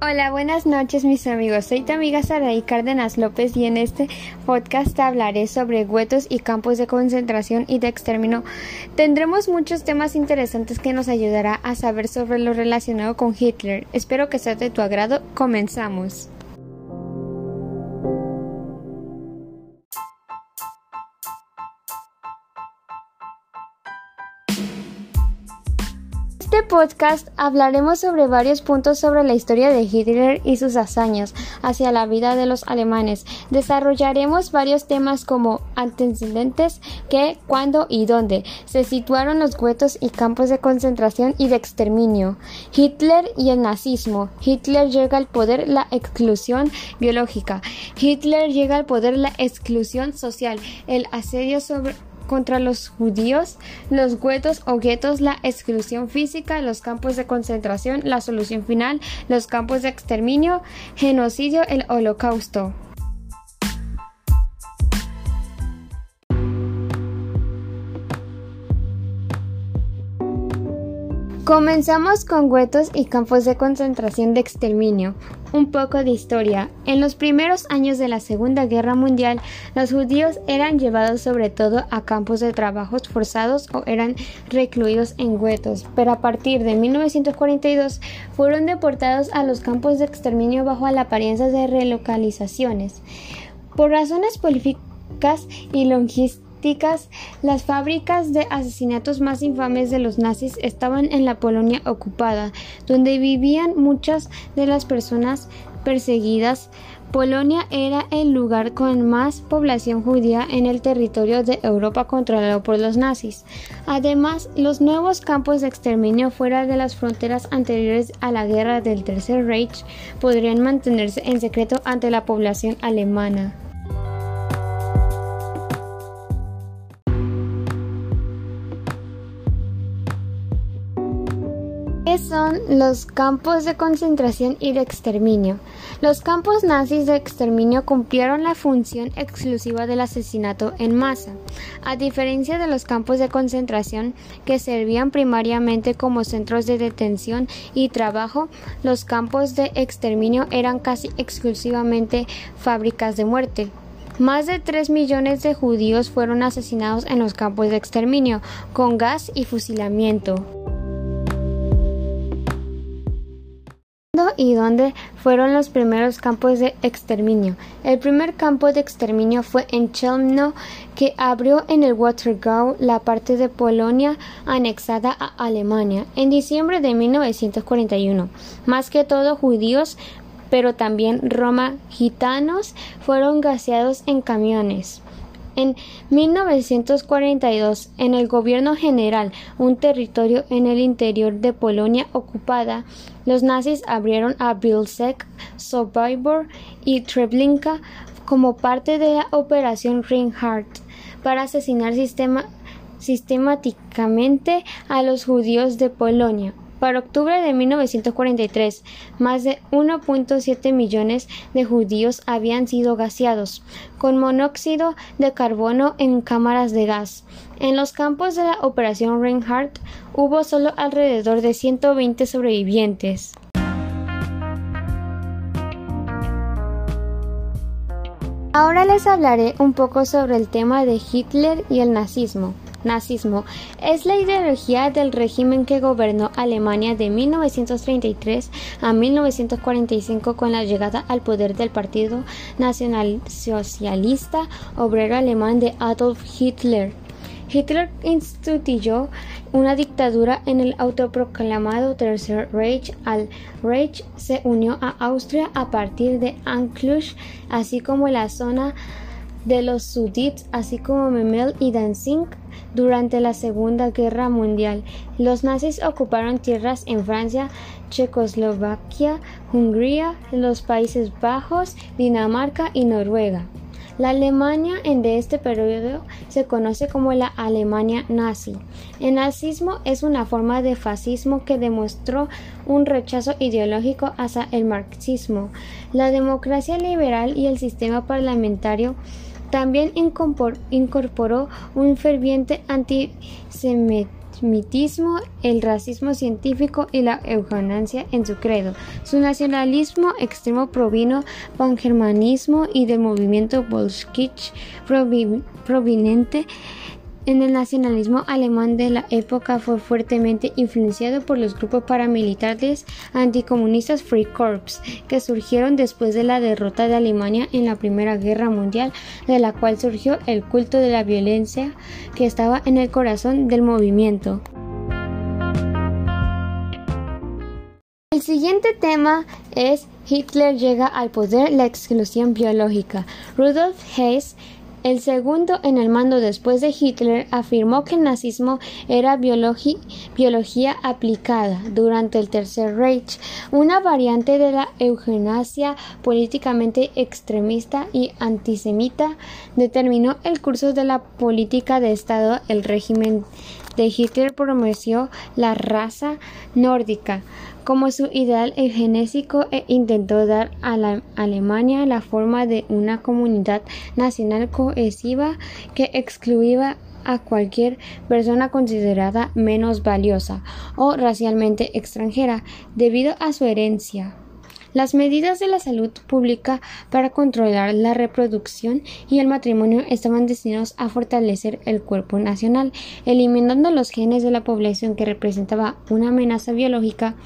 Hola, buenas noches mis amigos. Soy tu amiga Saraí Cárdenas López y en este podcast hablaré sobre huetos y campos de concentración y de exterminio. Tendremos muchos temas interesantes que nos ayudará a saber sobre lo relacionado con Hitler. Espero que sea de tu agrado. Comenzamos. Podcast hablaremos sobre varios puntos sobre la historia de Hitler y sus hazañas hacia la vida de los alemanes. Desarrollaremos varios temas como antecedentes, qué, cuándo y dónde se situaron los guetos y campos de concentración y de exterminio. Hitler y el nazismo. Hitler llega al poder la exclusión biológica. Hitler llega al poder la exclusión social, el asedio sobre contra los judíos, los guetos o guetos, la exclusión física, los campos de concentración, la solución final, los campos de exterminio, genocidio, el holocausto. Comenzamos con huetos y campos de concentración de exterminio. Un poco de historia. En los primeros años de la Segunda Guerra Mundial, los judíos eran llevados sobre todo a campos de trabajos forzados o eran recluidos en huetos, pero a partir de 1942 fueron deportados a los campos de exterminio bajo la apariencia de relocalizaciones. Por razones políticas y logísticas, las fábricas de asesinatos más infames de los nazis estaban en la Polonia ocupada, donde vivían muchas de las personas perseguidas. Polonia era el lugar con más población judía en el territorio de Europa controlado por los nazis. Además, los nuevos campos de exterminio fuera de las fronteras anteriores a la guerra del Tercer Reich podrían mantenerse en secreto ante la población alemana. Son los campos de concentración y de exterminio? Los campos nazis de exterminio cumplieron la función exclusiva del asesinato en masa. A diferencia de los campos de concentración que servían primariamente como centros de detención y trabajo, los campos de exterminio eran casi exclusivamente fábricas de muerte. Más de 3 millones de judíos fueron asesinados en los campos de exterminio, con gas y fusilamiento. Y dónde fueron los primeros campos de exterminio. El primer campo de exterminio fue en Chelmno, que abrió en el Watergau, la parte de Polonia anexada a Alemania, en diciembre de 1941. Más que todo judíos, pero también Roma gitanos fueron gaseados en camiones. En 1942, en el gobierno general, un territorio en el interior de Polonia ocupada, los nazis abrieron a Bielsk, Sobibor y Treblinka como parte de la Operación Reinhardt para asesinar sistemáticamente a los judíos de Polonia. Para octubre de 1943, más de 1.7 millones de judíos habían sido gaseados con monóxido de carbono en cámaras de gas. En los campos de la Operación Reinhardt hubo solo alrededor de 120 sobrevivientes. Ahora les hablaré un poco sobre el tema de Hitler y el nazismo. Nazismo es la ideología del régimen que gobernó Alemania de 1933 a 1945 con la llegada al poder del Partido Nacionalsocialista Obrero Alemán de Adolf Hitler. Hitler instituyó una dictadura en el autoproclamado Tercer Reich. Al Reich se unió a Austria a partir de Anklush, así como la zona de los Sudits, así como Memel y Danzig durante la Segunda Guerra Mundial. Los nazis ocuparon tierras en Francia, Checoslovaquia, Hungría, los Países Bajos, Dinamarca y Noruega. La Alemania en de este periodo se conoce como la Alemania nazi. El nazismo es una forma de fascismo que demostró un rechazo ideológico hacia el marxismo, la democracia liberal y el sistema parlamentario también incorporó un ferviente antisemitismo el racismo científico y la euganasia en su credo. Su nacionalismo extremo provino pangermanismo y del movimiento bolshevik proveniente en el nacionalismo alemán de la época fue fuertemente influenciado por los grupos paramilitares anticomunistas Free Corps, que surgieron después de la derrota de Alemania en la Primera Guerra Mundial, de la cual surgió el culto de la violencia que estaba en el corazón del movimiento. El siguiente tema es Hitler llega al poder, la exclusión biológica. Rudolf Hess el segundo en el mando después de Hitler afirmó que el nazismo era biología aplicada durante el Tercer Reich, una variante de la eugenasia políticamente extremista y antisemita, determinó el curso de la política de Estado. El régimen de Hitler promovió la raza nórdica como su ideal eugenésico e intentó dar a la Alemania la forma de una comunidad nacional cohesiva que excluía a cualquier persona considerada menos valiosa o racialmente extranjera debido a su herencia. Las medidas de la salud pública para controlar la reproducción y el matrimonio estaban destinados a fortalecer el cuerpo nacional, eliminando los genes de la población que representaba una amenaza biológica.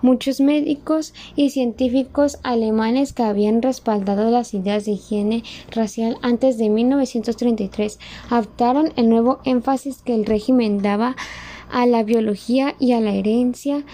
Muchos médicos y científicos alemanes que habían respaldado las ideas de higiene racial antes de 1933 adoptaron el nuevo énfasis que el régimen daba a la biología y a la herencia,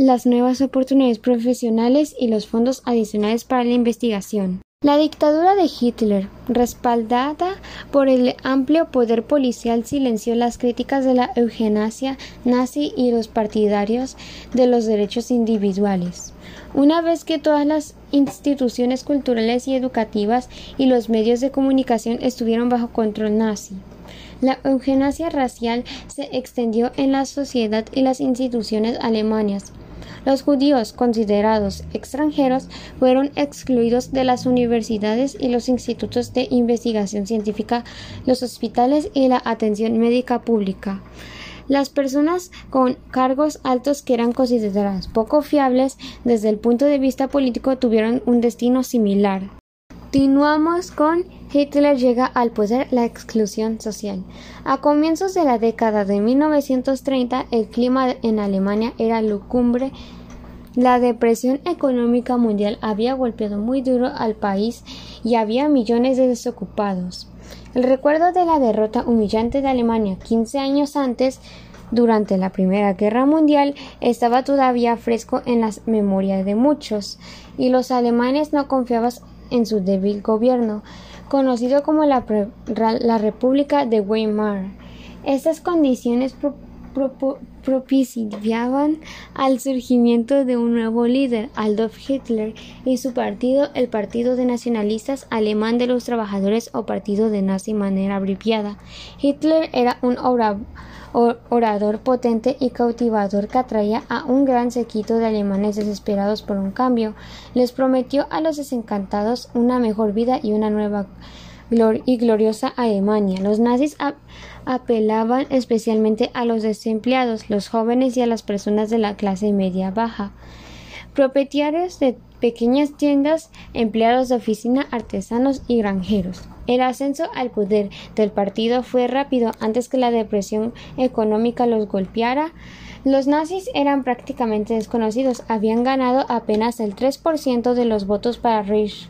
las nuevas oportunidades profesionales y los fondos adicionales para la investigación. La dictadura de Hitler, respaldada por el amplio poder policial, silenció las críticas de la eugenasia nazi y los partidarios de los derechos individuales. Una vez que todas las instituciones culturales y educativas y los medios de comunicación estuvieron bajo control nazi, la eugenasia racial se extendió en la sociedad y las instituciones alemanas. Los judíos considerados extranjeros fueron excluidos de las universidades y los institutos de investigación científica, los hospitales y la atención médica pública. Las personas con cargos altos que eran consideradas poco fiables desde el punto de vista político tuvieron un destino similar. Continuamos con Hitler llega al poder la exclusión social. A comienzos de la década de 1930 el clima en Alemania era lucumbre. La depresión económica mundial había golpeado muy duro al país y había millones de desocupados. El recuerdo de la derrota humillante de Alemania 15 años antes durante la Primera Guerra Mundial estaba todavía fresco en las memorias de muchos, y los alemanes no confiaban en su débil gobierno, conocido como la, República de Weimar. Estas condiciones propiciaban al surgimiento de un nuevo líder, Adolf Hitler, y su partido, el Partido de Nacionalistas Alemán de los Trabajadores o Partido de Nazi manera abreviada. Hitler era un orador potente y cautivador que atraía a un gran sequito de alemanes desesperados por un cambio. Les prometió a los desencantados una mejor vida y una nueva y gloriosa Alemania. Los nazis apelaban especialmente a los desempleados, los jóvenes y a las personas de la clase media baja. Propietarios de pequeñas tiendas, empleados de oficina, artesanos y granjeros. El ascenso al poder del partido fue rápido antes que la depresión económica los golpeara. Los nazis eran prácticamente desconocidos, habían ganado apenas el 3% de los votos para Reich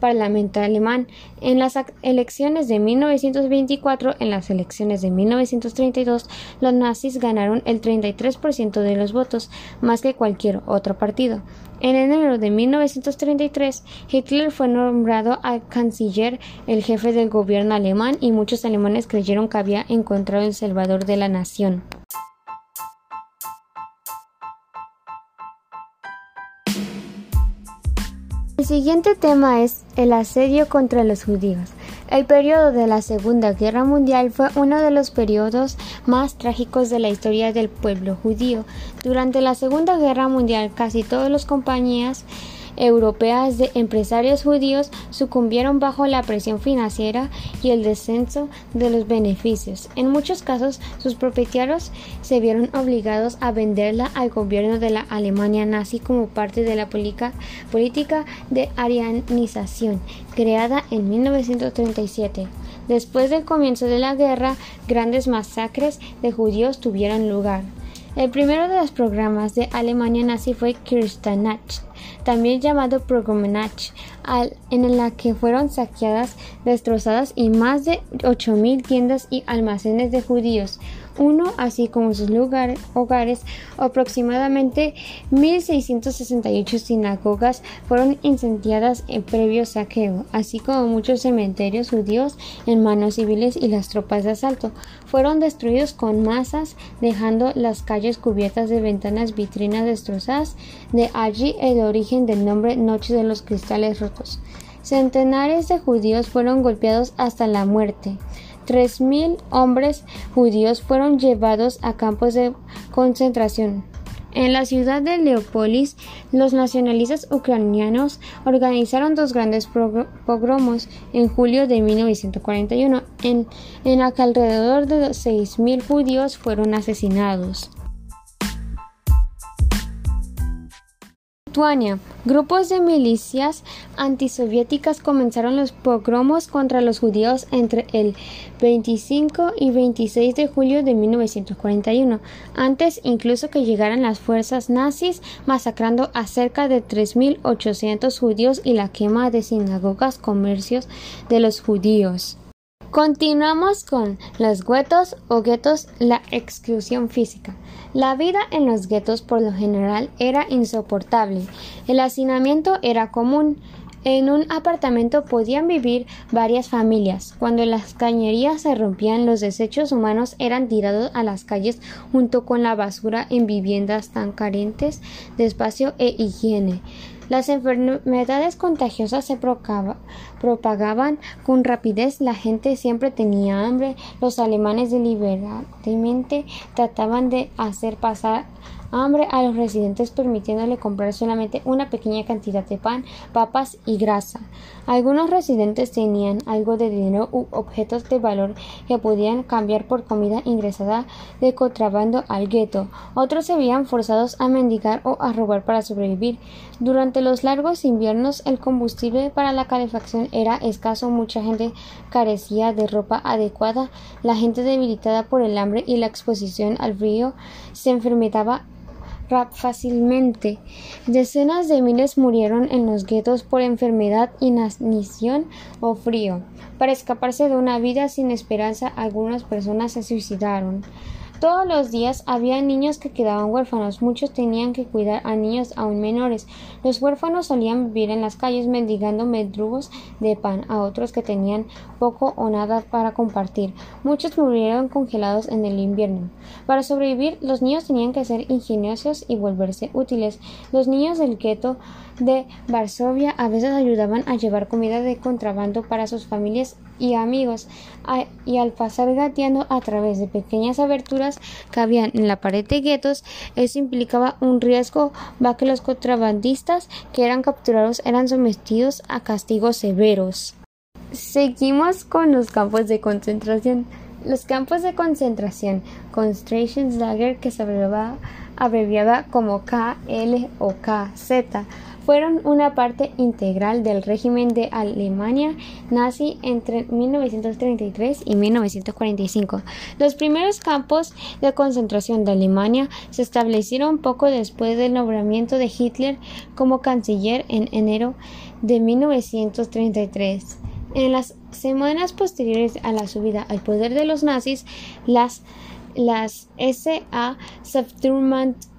Parlamento alemán. En las elecciones de 1924, en las elecciones de 1932, los nazis ganaron el 33% de los votos, más que cualquier otro partido. En enero de 1933, Hitler fue nombrado al canciller, el jefe del gobierno alemán, y muchos alemanes creyeron que había encontrado el salvador de la nación. El siguiente tema es el asedio contra los judíos. El periodo de la Segunda Guerra Mundial fue uno de los periodos más trágicos de la historia del pueblo judío. Durante la Segunda Guerra Mundial casi todas las compañías europeas de empresarios judíos sucumbieron bajo la presión financiera y el descenso de los beneficios. En muchos casos, sus propietarios se vieron obligados a venderla al gobierno de la Alemania nazi como parte de la política de arianización creada en 1937. Después del comienzo de la guerra, grandes masacres de judíos tuvieron lugar. El primero de los programas de Alemania nazi fue Kristallnacht, también llamado Programnacht, en la que fueron saqueadas, destrozadas y más de 8.000 tiendas y almacenes de judíos, uno, así como sus hogares. Aproximadamente 1.668 sinagogas fueron incendiadas en previo saqueo, así como muchos cementerios judíos en manos civiles y las tropas de asalto fueron destruidos con masas, dejando las calles cubiertas de ventanas vitrinas destrozadas. De allí el origen del nombre Noche de los Cristales Rotos. Centenares de judíos fueron golpeados hasta la muerte. 3.000 hombres judíos fueron llevados a campos de concentración. En la ciudad de Leópolis, los nacionalistas ucranianos organizaron dos grandes pogromos en julio de 1941, en, en la que alrededor de 6.000 judíos fueron asesinados. Grupos de milicias antisoviéticas comenzaron los pogromos contra los judíos entre el 25 y 26 de julio de 1941, antes incluso que llegaran las fuerzas nazis, masacrando a cerca de 3.800 judíos y la quema de sinagogas, comercios de los judíos. Continuamos con los guetos o guetos, la exclusión física. La vida en los guetos por lo general era insoportable. El hacinamiento era común. En un apartamento podían vivir varias familias. Cuando las cañerías se rompían, los desechos humanos eran tirados a las calles junto con la basura en viviendas tan carentes de espacio e higiene. Las enfermedades contagiosas se propagaban con rapidez, la gente siempre tenía hambre, los alemanes deliberadamente trataban de hacer pasar hambre a los residentes permitiéndole comprar solamente una pequeña cantidad de pan, papas y grasa. Algunos residentes tenían algo de dinero u objetos de valor que podían cambiar por comida ingresada de contrabando al gueto. Otros se veían forzados a mendigar o a robar para sobrevivir. Durante los largos inviernos el combustible para la calefacción era escaso, mucha gente carecía de ropa adecuada, la gente debilitada por el hambre y la exposición al frío se fácilmente. Decenas de miles murieron en los guetos por enfermedad, inanición o frío. Para escaparse de una vida sin esperanza, algunas personas se suicidaron. Todos los días había niños que quedaban huérfanos, muchos tenían que cuidar a niños aún menores. Los huérfanos solían vivir en las calles mendigando medrugos de pan a otros que tenían poco o nada para compartir. Muchos murieron congelados en el invierno. Para sobrevivir, los niños tenían que ser ingeniosos y volverse útiles. Los niños del gueto de Varsovia a veces ayudaban a llevar comida de contrabando para sus familias y amigos, y al pasar gateando a través de pequeñas aberturas que habían en la pared de guetos, eso implicaba un riesgo, va que los contrabandistas que eran capturados eran sometidos a castigos severos. Seguimos con los campos de concentración. Los campos de concentración, Concentration Lager, que se abreviaba como KL o KZ, fueron una parte integral del régimen de Alemania nazi entre 1933 y 1945. Los primeros campos de concentración de Alemania se establecieron poco después del nombramiento de Hitler como canciller en enero de 1933. En las semanas posteriores a la subida al poder de los nazis, las, las SA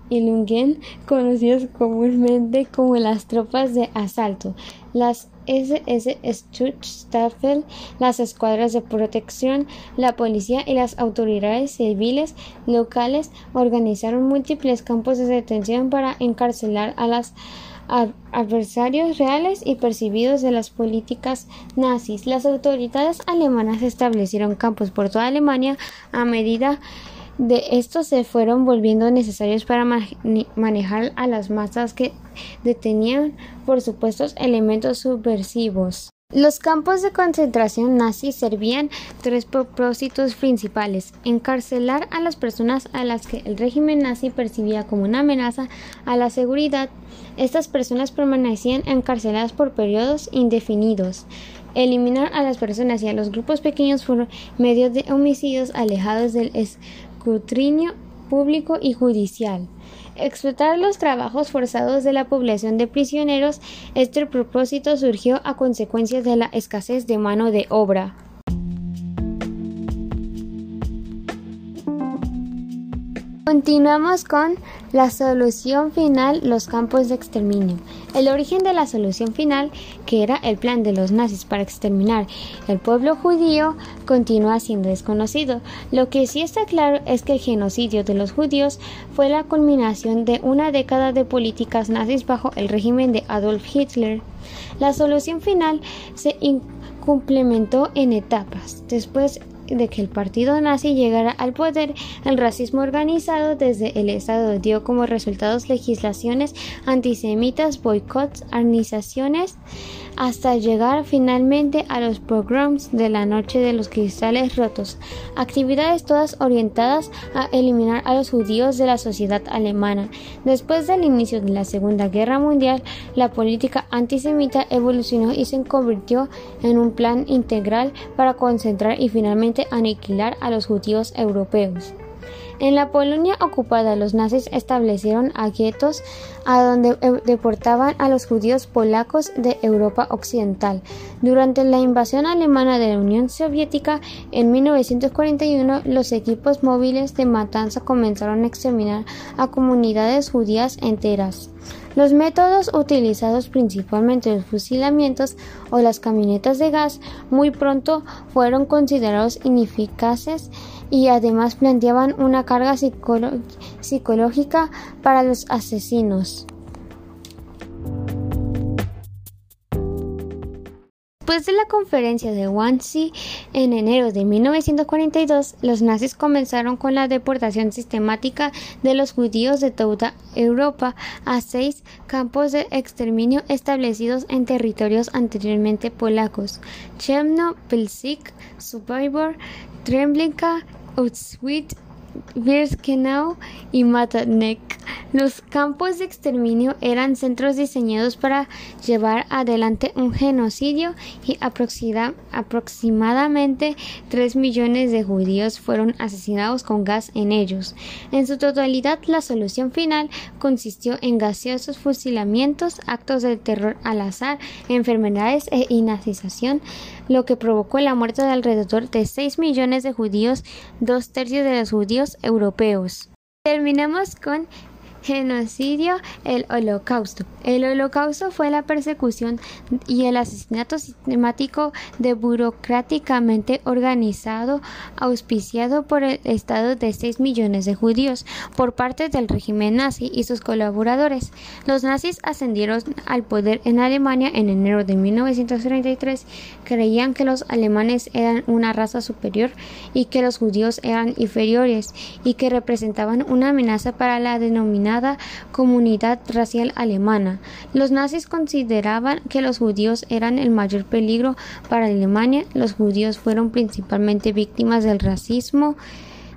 y Lungen, conocidos comúnmente como las tropas de asalto, las SS Schutzstaffel, las escuadras de protección, la policía y las autoridades civiles locales organizaron múltiples campos de detención para encarcelar a los adversarios reales y percibidos de las políticas nazis. Las autoridades alemanas establecieron campos por toda Alemania a medida de estos se fueron volviendo necesarios para manejar a las masas que detenían por supuestos elementos subversivos. Los campos de concentración nazis servían tres propósitos principales: encarcelar a las personas a las que el régimen nazi percibía como una amenaza a la seguridad. Estas personas permanecían encarceladas por periodos indefinidos. Eliminar a las personas y a los grupos pequeños por medio de homicidios alejados del escrutinio público y judicial explotar los trabajos forzados de la población de prisioneros, este propósito surgió a consecuencia de la escasez de mano de obra. Continuamos con la solución final, los campos de exterminio. El origen de la solución final, que era el plan de los nazis para exterminar el pueblo judío, continúa siendo desconocido. Lo que sí está claro es que el genocidio de los judíos fue la culminación de una década de políticas nazis bajo el régimen de Adolf Hitler. La solución final se complementó en etapas. Después de que el partido nazi llegara al poder, el racismo organizado desde el Estado dio como resultados legislaciones antisemitas, boicots, organizaciones, hasta llegar finalmente a los pogroms de la noche de los cristales rotos, actividades todas orientadas a eliminar a los judíos de la sociedad alemana. Después del inicio de la Segunda Guerra Mundial, la política antisemita evolucionó y se convirtió en un plan integral para concentrar y finalmente aniquilar a los judíos europeos. En la Polonia ocupada, los nazis establecieron a guetos a donde eh, deportaban a los judíos polacos de Europa Occidental. Durante la invasión alemana de la Unión Soviética en 1941, los equipos móviles de matanza comenzaron a exterminar a comunidades judías enteras. Los métodos utilizados principalmente los fusilamientos o las camionetas de gas muy pronto fueron considerados ineficaces y además planteaban una carga psicológica para los asesinos. Después de la conferencia de Wannsee en enero de 1942, los nazis comenzaron con la deportación sistemática de los judíos de toda Europa a seis campos de exterminio establecidos en territorios anteriormente polacos: Chemno, Pilsik, Survivor, Treblinka, Oh, it's sweet Birkenau y Matanek. Los campos de exterminio eran centros diseñados para llevar adelante un genocidio y aproximadamente 3 millones de judíos fueron asesinados con gas en ellos. En su totalidad, la solución final consistió en gaseosos fusilamientos, actos de terror al azar, enfermedades e inacización, lo que provocó la muerte de alrededor de 6 millones de judíos, dos tercios de los judíos europeos. Terminamos con genocidio, el holocausto. El holocausto fue la persecución y el asesinato sistemático de burocráticamente organizado, auspiciado por el Estado de 6 millones de judíos por parte del régimen nazi y sus colaboradores. Los nazis ascendieron al poder en Alemania en enero de 1933. Creían que los alemanes eran una raza superior y que los judíos eran inferiores y que representaban una amenaza para la denominada comunidad racial alemana. Los nazis consideraban que los judíos eran el mayor peligro para Alemania. Los judíos fueron principalmente víctimas del racismo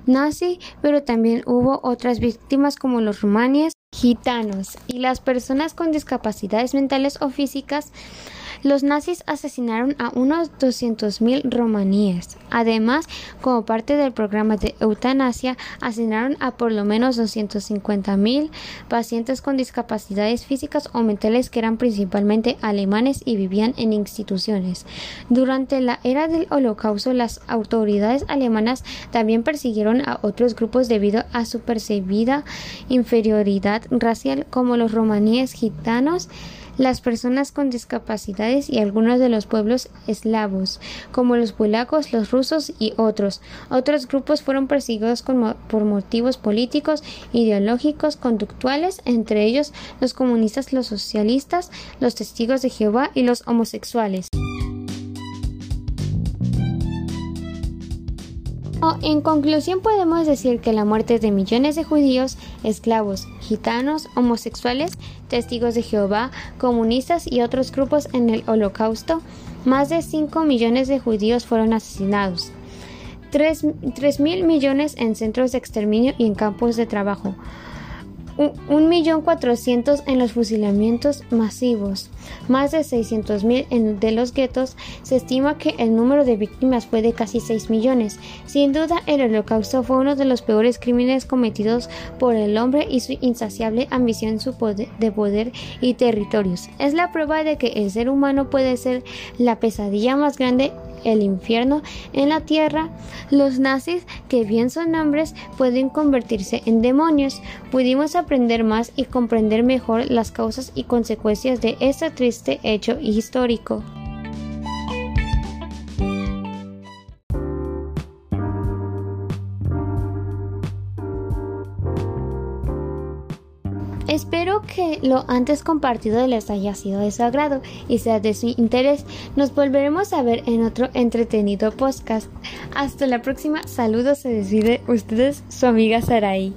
nazi, pero también hubo otras víctimas como los rumaníes, gitanos y las personas con discapacidades mentales o físicas los nazis asesinaron a unos 200.000 romaníes. Además, como parte del programa de eutanasia, asesinaron a por lo menos 250.000 pacientes con discapacidades físicas o mentales que eran principalmente alemanes y vivían en instituciones. Durante la era del Holocausto, las autoridades alemanas también persiguieron a otros grupos debido a su percibida inferioridad racial como los romaníes gitanos las personas con discapacidades y algunos de los pueblos eslavos, como los polacos, los rusos y otros. Otros grupos fueron perseguidos por motivos políticos, ideológicos, conductuales, entre ellos los comunistas, los socialistas, los testigos de Jehová y los homosexuales. En conclusión podemos decir que la muerte de millones de judíos, esclavos, gitanos, homosexuales, testigos de Jehová, comunistas y otros grupos en el holocausto, más de 5 millones de judíos fueron asesinados. 3, mil millones en centros de exterminio y en campos de trabajo, un millón cuatrocientos en los fusilamientos masivos, más de 600.000 en de los guetos. Se estima que el número de víctimas fue de casi 6 millones. Sin duda, el holocausto fue uno de los peores crímenes cometidos por el hombre y su insaciable ambición de poder y territorios. Es la prueba de que el ser humano puede ser la pesadilla más grande el infierno en la tierra, los nazis, que bien son hombres, pueden convertirse en demonios. Pudimos aprender más y comprender mejor las causas y consecuencias de este triste hecho histórico. Lo antes compartido les haya sido de su agrado y sea de su interés. Nos volveremos a ver en otro entretenido podcast. Hasta la próxima. Saludos, se decide ustedes, su amiga Saraí.